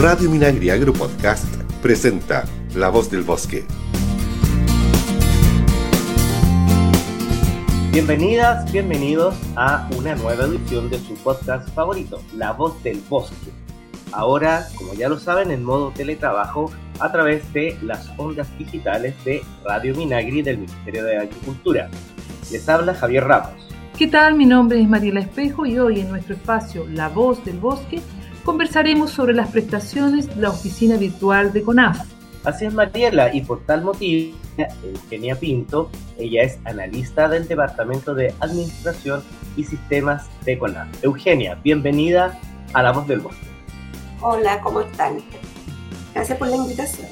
Radio Minagri Agro Podcast presenta La Voz del Bosque. Bienvenidas, bienvenidos a una nueva edición de su podcast favorito, La Voz del Bosque. Ahora, como ya lo saben, en modo teletrabajo a través de las ondas digitales de Radio Minagri del Ministerio de Agricultura. Les habla Javier Ramos. ¿Qué tal? Mi nombre es Mariela Espejo y hoy en nuestro espacio La Voz del Bosque conversaremos sobre las prestaciones de la oficina virtual de CONAF. Así es Mariela y por tal motivo Eugenia Pinto, ella es analista del Departamento de Administración y Sistemas de CONAF. Eugenia, bienvenida a La Voz del Bosque. Hola, ¿cómo están? Gracias por la invitación.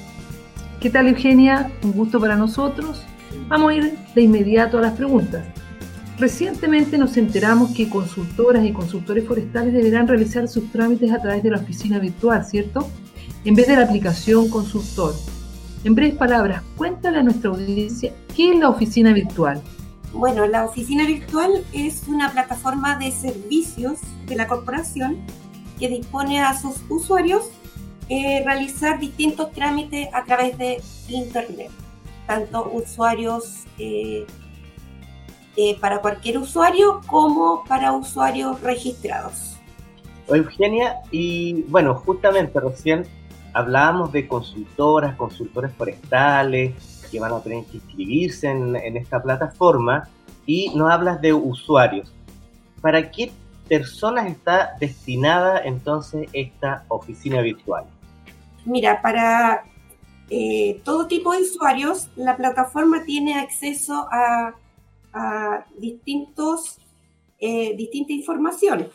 ¿Qué tal Eugenia? Un gusto para nosotros. Vamos a ir de inmediato a las preguntas. Recientemente nos enteramos que consultoras y consultores forestales deberán realizar sus trámites a través de la oficina virtual, ¿cierto? En vez de la aplicación consultor. En breves palabras, cuéntale a nuestra audiencia qué es la oficina virtual. Bueno, la oficina virtual es una plataforma de servicios de la corporación que dispone a sus usuarios eh, realizar distintos trámites a través de Internet, tanto usuarios eh, eh, para cualquier usuario como para usuarios registrados. Eugenia, y bueno, justamente recién hablábamos de consultoras, consultores forestales que van a tener que inscribirse en, en esta plataforma y nos hablas de usuarios. ¿Para qué personas está destinada entonces esta oficina virtual? Mira, para eh, todo tipo de usuarios, la plataforma tiene acceso a a distintos, eh, distinta información.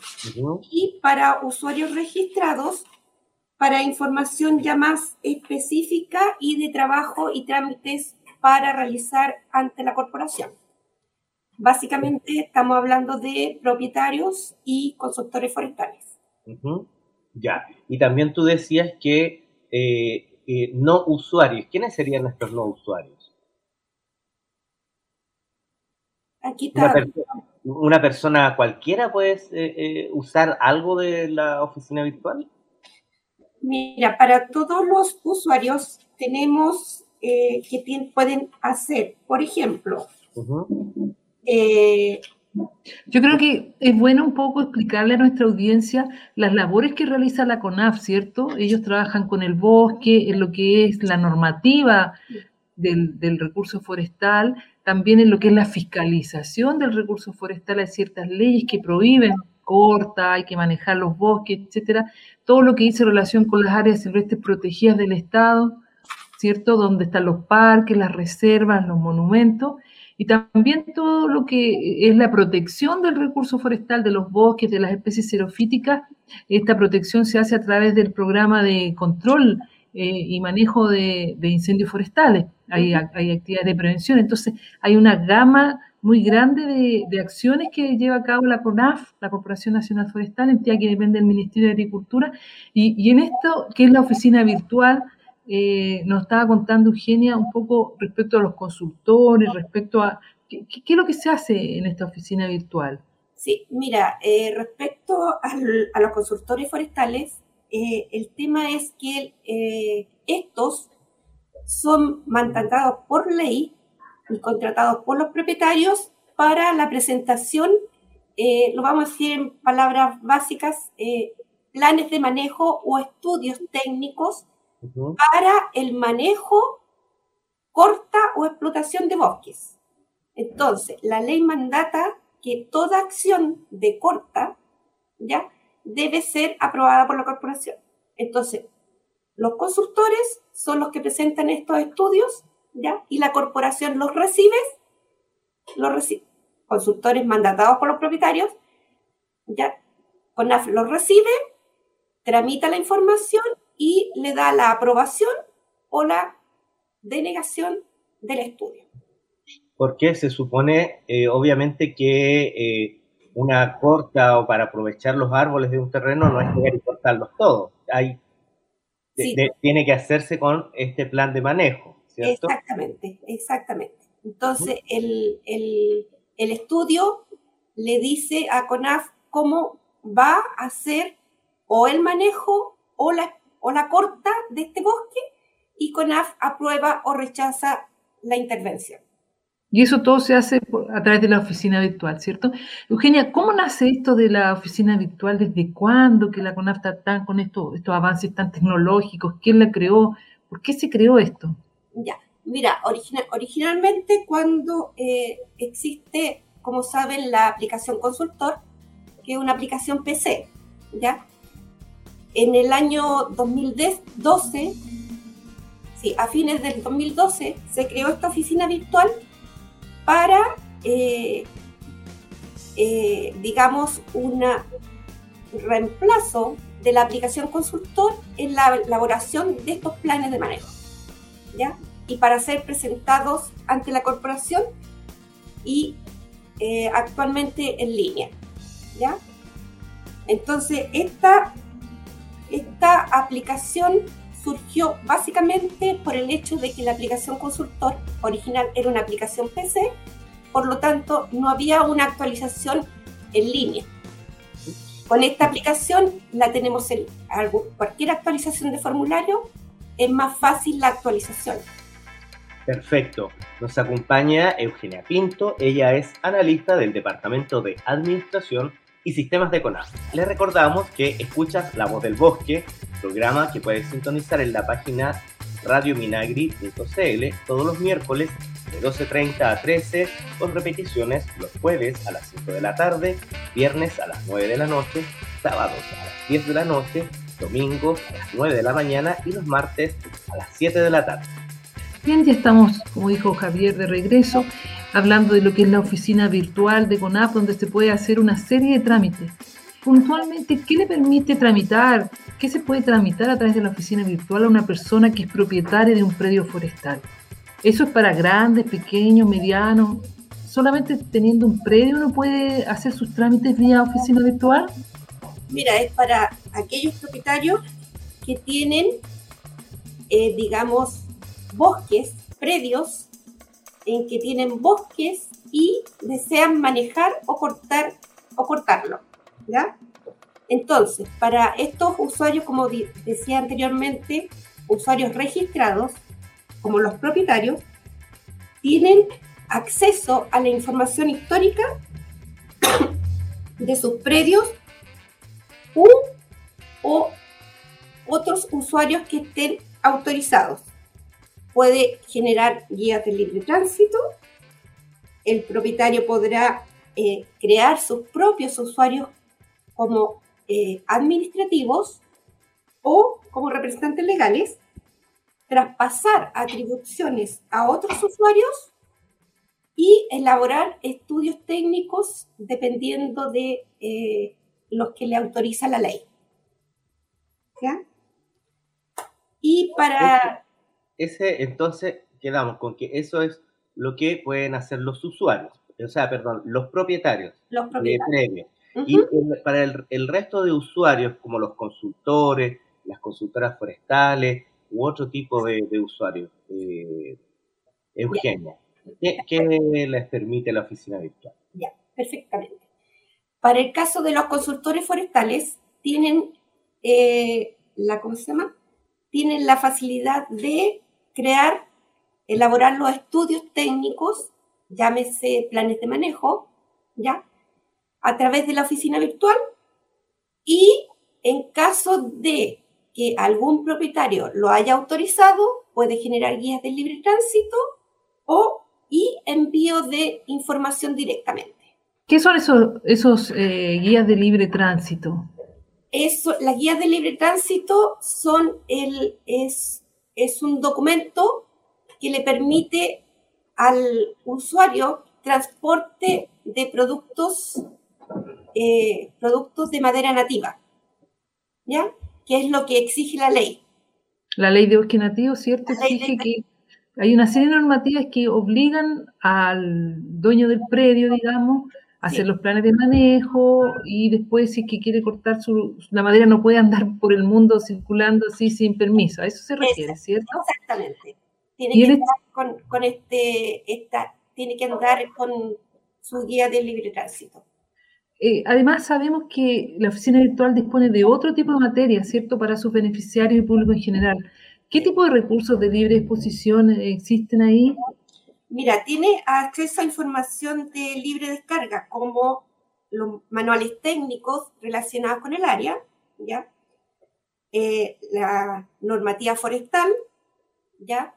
Y para usuarios registrados, para información ya más específica y de trabajo y trámites para realizar ante la corporación. Básicamente estamos hablando de propietarios y consultores forestales. Ya, y también tú decías que eh, eh, no usuarios, ¿quiénes serían estos no usuarios? Aquí está. Una, persona cualquiera puede eh, eh, usar algo de la oficina virtual? Mira, para todos los usuarios tenemos eh, que pueden hacer, por ejemplo, yo creo que es bueno un poco explicarle a nuestra audiencia las labores que realiza la CONAF, ¿cierto? Ellos trabajan con el bosque, en lo que es la normativa del, del recurso forestal, también en lo que es la fiscalización del recurso forestal hay ciertas leyes que prohíben corta, hay que manejar los bosques, etcétera, todo lo que dice relación con las áreas silvestres protegidas del Estado, ¿cierto? Donde están los parques, las reservas, los monumentos, y también todo lo que es la protección del recurso forestal, de los bosques, de las especies xerofíticas. Esta protección se hace a través del programa de control eh, y manejo de, incendios forestales, hay, actividades de prevención, entonces hay una gama muy grande de, acciones que lleva a cabo la CONAF, la Corporación Nacional Forestal, entidad que depende del Ministerio de Agricultura, y, en esto, que es la oficina virtual, eh, nos estaba contando Eugenia un poco respecto a los consultores, respecto a qué, es lo que se hace en esta oficina virtual. Sí, mira, eh, respecto a los consultores forestales, eh, el tema es que eh, estos son mandatados por ley y contratados por los propietarios para la presentación, eh, lo vamos a decir en palabras básicas, planes de manejo o estudios técnicos para el manejo, corta o explotación de bosques. Entonces, la ley mandata que toda acción de corta, ¿ya? Debe ser aprobada por la corporación. Entonces, los consultores son los que presentan estos estudios, ¿ya? Y la corporación los recibe, los recibe. Consultores mandatados por los propietarios, ¿ya? CONAF los recibe, tramita la información y le da la aprobación o la denegación del estudio. Porque se supone, eh, obviamente, que eh, una corta o para aprovechar los árboles de un terreno no es llegar y cortarlos todos. Hay, tiene que hacerse con este plan de manejo, ¿cierto? Exactamente, exactamente. Entonces, el, estudio le dice a CONAF cómo va a hacer o el manejo o, la, o la corta de este bosque y CONAF aprueba o rechaza la intervención. Y eso todo se hace a través de la oficina virtual, ¿cierto? Eugenia, ¿cómo nace esto de la oficina virtual? ¿Desde cuándo que la CONAF está tan con estos, estos avances tan tecnológicos? ¿Quién la creó? ¿Por qué se creó esto? Ya, mira, originalmente cuando eh, existe, como saben, la aplicación Consultor, que es una aplicación PC, ¿ya? En el año 2012, sí, a fines del 2012, se creó esta oficina virtual para, eh, eh, digamos, un reemplazo de la aplicación consultor en la elaboración de estos planes de manejo, ¿ya? Y para ser presentados ante la corporación y eh, actualmente en línea, ¿ya? Entonces, esta, esta aplicación surgió básicamente por el hecho de que la aplicación consultor original era una aplicación PC, por lo tanto no había una actualización en línea. Con esta aplicación la tenemos en cualquier actualización de formulario, es más fácil la actualización. Perfecto. Nos acompaña Eugenia Pinto, ella es analista del Departamento de Administración y Sistemas de CONAF. Les recordamos que escuchas La Voz del Bosque, programa que puedes sintonizar en la página radiominagri.cl todos los miércoles de 12.30 a 13, con repeticiones los jueves a las 5 de la tarde, viernes a las 9 de la noche, sábados a las 10 de la noche, domingos a las 9 de la mañana y los martes a las 7 de la tarde. Bien, ya estamos, como dijo Javier, de regreso hablando de lo que es la oficina virtual de CONAP, donde se puede hacer una serie de trámites. Puntualmente, ¿qué le permite tramitar? ¿Qué se puede tramitar a través de la oficina virtual a una persona que es propietaria de un predio forestal? Eso es para grandes, pequeños, medianos. ¿Solamente teniendo un predio uno puede hacer sus trámites vía oficina virtual? Mira, es para aquellos propietarios que tienen, eh, digamos, bosques, predios en que tienen bosques y desean manejar o cortar o cortarlo. ¿ya? Entonces, para estos usuarios, como decía anteriormente, usuarios registrados, como los propietarios, tienen acceso a la información histórica de sus predios o otros usuarios que estén autorizados puede generar guías de libre tránsito, el propietario podrá eh, crear sus propios usuarios como eh, administrativos o como representantes legales, traspasar atribuciones a otros usuarios y elaborar estudios técnicos dependiendo de eh, los que le autoriza la ley. ¿Ya? Y para ese entonces quedamos con que eso es lo que pueden hacer los usuarios, o sea, perdón, los propietarios, los propietarios. de Y para el, resto de usuarios, como los consultores, las consultoras forestales u otro tipo de, usuarios, eh, Eugenia, ¿qué, les permite la oficina virtual? Ya, perfectamente. Para el caso de los consultores forestales, tienen eh, la, ¿cómo se llama? Tienen la facilidad de crear, elaborar los estudios técnicos, llámese planes de manejo, ¿ya? A través de la oficina virtual y en caso de que algún propietario lo haya autorizado, puede generar guías de libre tránsito o y envío de información directamente. ¿Qué son esos, esos eh, guías de libre tránsito? Eso, las guías de libre tránsito son el, es es un documento que le permite al usuario transporte de productos, eh, productos de madera nativa, ¿ya? Que es lo que exige la ley. La ley de bosque nativo, ¿cierto? Exige que hay una serie de normativas que obligan al dueño del predio, digamos, hacer los planes de manejo y después si es que quiere cortar su, la madera no puede andar por el mundo circulando así sin permiso. A eso se refiere, ¿cierto? Exactamente. Tiene que, andar con, este, esta, tiene que andar con su guía de libre tránsito. eh, además sabemos que la oficina virtual dispone de otro tipo de materia, ¿cierto?, para sus beneficiarios y público en general. ¿Qué tipo de recursos de libre exposición existen ahí? Mira, tiene acceso a información de libre descarga, como los manuales técnicos relacionados con el área, ¿ya? Eh, la normativa forestal, ¿ya?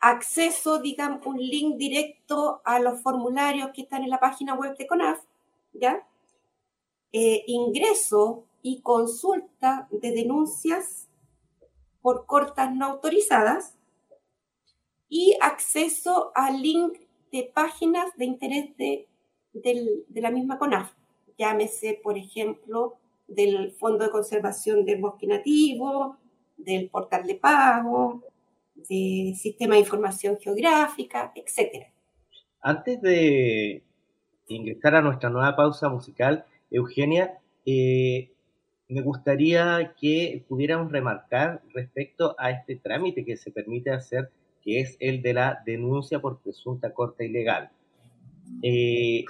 Acceso, digamos, un link directo a los formularios que están en la página web de CONAF, ¿ya? Eh, ingreso y consulta de denuncias por cortas no autorizadas y acceso al link de páginas de interés de, de la misma CONAF. Llámese, por ejemplo, del Fondo de Conservación del Bosque Nativo, del portal de pago, del Sistema de Información Geográfica, etc. Antes de ingresar a nuestra nueva pausa musical, Eugenia, eh, me gustaría que pudiéramos remarcar respecto a este trámite que se permite hacer, que es el de la denuncia por presunta corta ilegal. Eh,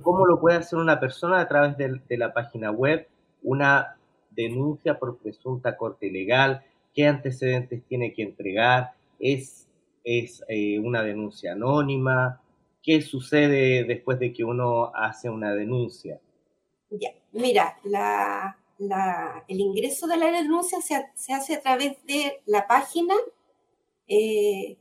cómo lo puede hacer una persona a través de, la página web, una denuncia por presunta corte ilegal, qué antecedentes tiene que entregar, es, es eh, una denuncia anónima, qué sucede después de que uno hace una denuncia. Ya, mira, el ingreso de la denuncia se, hace a través de la página eh,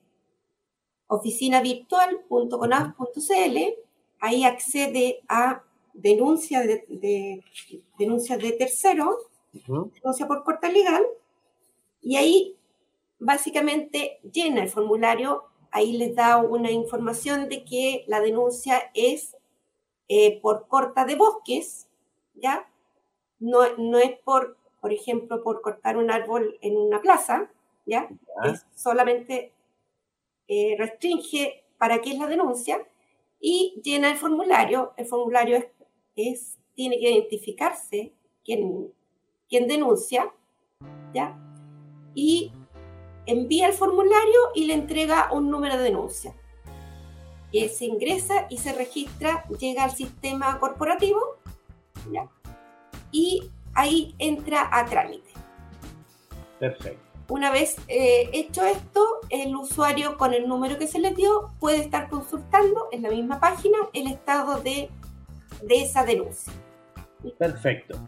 oficinavirtual.conaf.cl ahí accede a denuncia de, denuncias de tercero, denuncia por corta legal, y ahí básicamente llena el formulario, ahí les da una información de que la denuncia es eh, por corta de bosques, ¿ya? No, no es por, por ejemplo, por cortar un árbol en una plaza, ¿ya? Es solamente eh, restringe para qué es la denuncia y llena el formulario. El formulario es, tiene que identificarse quién, quién denuncia, ¿ya? Y envía el formulario y le entrega un número de denuncia. Se ingresa y se registra, llega al sistema corporativo, ¿ya? Y ahí entra a trámite. Perfecto. Una vez eh, hecho esto, el usuario con el número que se le dio puede estar consultando en la misma página el estado de, esa denuncia. Perfecto.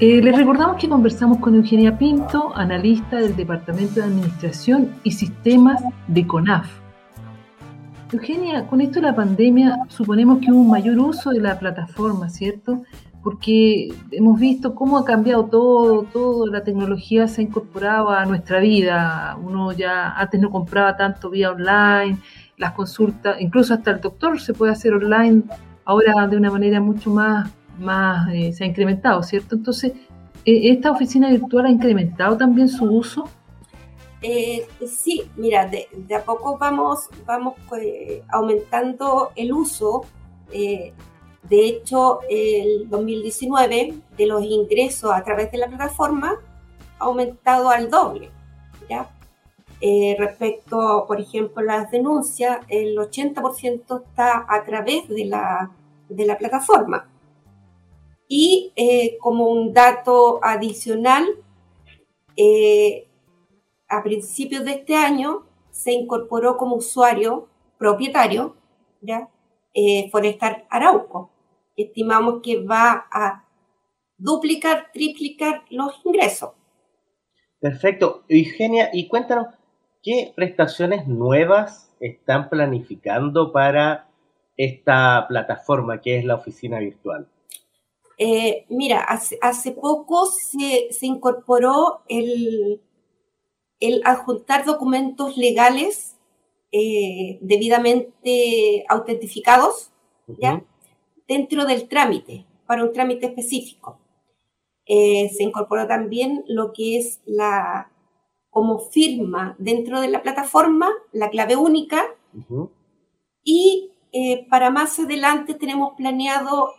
Eh, les recordamos que conversamos con Eugenia Pinto, analista del Departamento de Administración y Sistemas de CONAF Eugenia, con esto de la pandemia suponemos que hubo un mayor uso de la plataforma, ¿cierto? Porque hemos visto cómo ha cambiado todo, toda la tecnología se ha incorporado a nuestra vida. Uno ya antes no compraba tanto vía online, las consultas, incluso hasta el doctor se puede hacer online, ahora de una manera mucho más, más eh, se ha incrementado, ¿cierto? Entonces, eh, ¿esta oficina virtual ha incrementado también su uso? Eh, sí, mira, de, a poco vamos, vamos eh, aumentando el uso. Eh, de hecho, el 2019 de los ingresos a través de la plataforma ha aumentado al doble. respecto, por ejemplo, las denuncias, el 80% está a través de la, de la plataforma. Y como un dato adicional, a principios de este año se incorporó como usuario propietario, ¿ya? Eh, Forestar Arauco. Estimamos que va a duplicar, triplicar los ingresos. Perfecto. Eugenia, y cuéntanos, ¿qué prestaciones nuevas están planificando para esta plataforma que es la oficina virtual? Eh, mira, hace, hace poco se, se, incorporó el, el adjuntar documentos legales eh, debidamente autentificados, ¿ya? Dentro del trámite, para un trámite específico. Eh, se incorporó también lo que es la, como firma dentro de la plataforma, la clave única, y eh, para más adelante tenemos planeado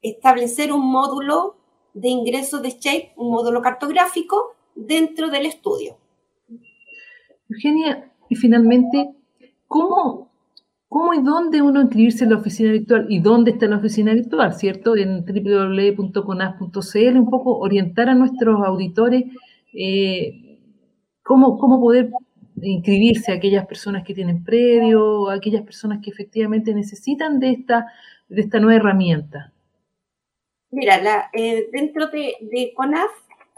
establecer un módulo de ingreso de Shape, un módulo cartográfico, dentro del estudio. Eugenia, y finalmente, ¿cómo, ¿cómo y dónde uno inscribirse en la oficina virtual y dónde está la oficina virtual, ¿cierto? En www.conas.cl, un poco orientar a nuestros auditores eh, cómo, cómo poder inscribirse a aquellas personas que tienen predio, a aquellas personas que efectivamente necesitan de esta, de esta nueva herramienta. Mira, eh, dentro de, de CONAF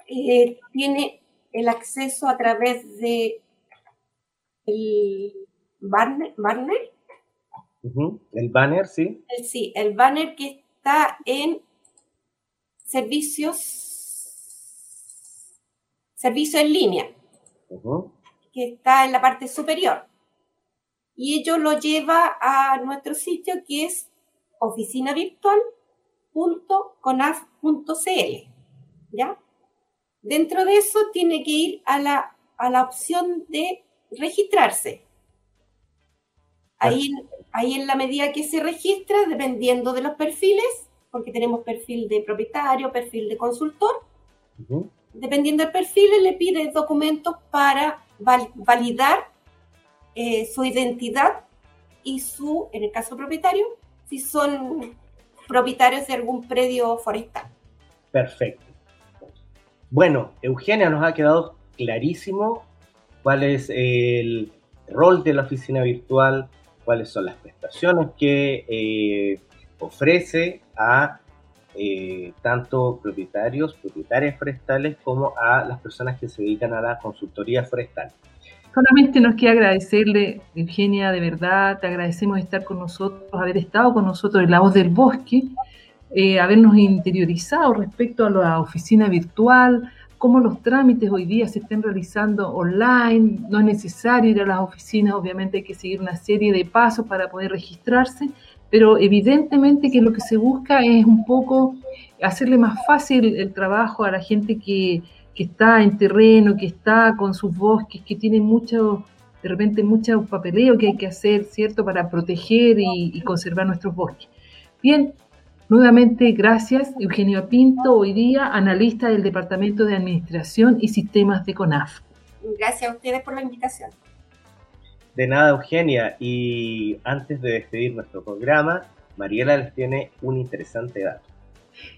eh, tiene el acceso a través de el banner. El banner, sí. El, sí, el banner que está en servicios, servicio en línea, que está en la parte superior. Y ello lo lleva a nuestro sitio que es oficinavirtual.conaf.cl. ¿Ya? Dentro de eso tiene que ir a la, a la opción de registrarse. Ahí, ahí en la medida que se registra, dependiendo de los perfiles, porque tenemos perfil de propietario, perfil de consultor, dependiendo del perfil, le pide documentos para validar eh, su identidad y su, en el caso propietario, si son propietarios de algún predio forestal. Perfecto. Bueno, Eugenia, nos ha quedado clarísimo cuál es el rol de la oficina virtual, cuáles son las prestaciones que eh, ofrece a eh, tanto propietarios, propietarias forestales, como a las personas que se dedican a la consultoría forestal. Solamente nos queda agradecerle, Eugenia, de verdad, te agradecemos estar con nosotros, haber estado con nosotros en La Voz del Bosque, eh, habernos interiorizado respecto a la oficina virtual, cómo los trámites hoy día se estén realizando online, no es necesario ir a las oficinas, obviamente hay que seguir una serie de pasos para poder registrarse, pero evidentemente que lo que se busca es un poco hacerle más fácil el trabajo a la gente que, está en terreno, que está con sus bosques, que tiene mucho, de repente mucho papeleo que hay que hacer, ¿cierto?, para proteger y, y conservar nuestros bosques. Bien, Nuevamente, gracias, Eugenio Pinto, hoy día analista del Departamento de Administración y Sistemas de CONAF. Gracias a ustedes por la invitación. De nada, Eugenia. Y antes de despedir nuestro programa, Mariela les tiene un interesante dato.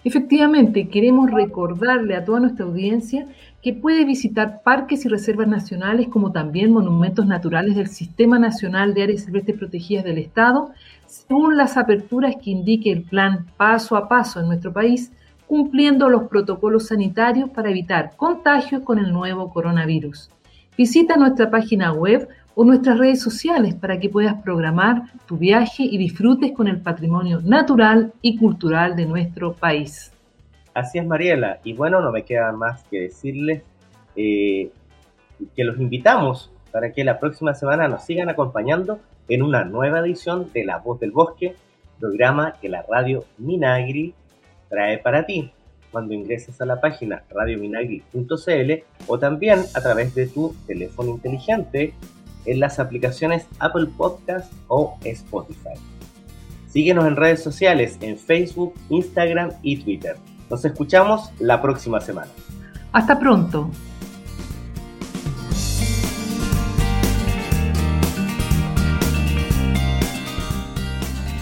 Efectivamente, queremos recordarle a toda nuestra audiencia que puede visitar parques y reservas nacionales como también monumentos naturales del Sistema Nacional de Áreas Silvestres Protegidas del Estado, según las aperturas que indique el plan paso a paso en nuestro país, cumpliendo los protocolos sanitarios para evitar contagios con el nuevo coronavirus. Visita nuestra página web o nuestras redes sociales para que puedas programar tu viaje y disfrutes con el patrimonio natural y cultural de nuestro país. Así es, Mariela. Y bueno, no me queda más que decirles eh, que los invitamos para que la próxima semana nos sigan acompañando en una nueva edición de La Voz del Bosque, programa que la radio Minagri trae para ti cuando ingreses a la página radiominagri.cl o también a través de tu teléfono inteligente en las aplicaciones Apple Podcast o Spotify. Síguenos en redes sociales en Facebook, Instagram y Twitter. Nos escuchamos la próxima semana. Hasta pronto.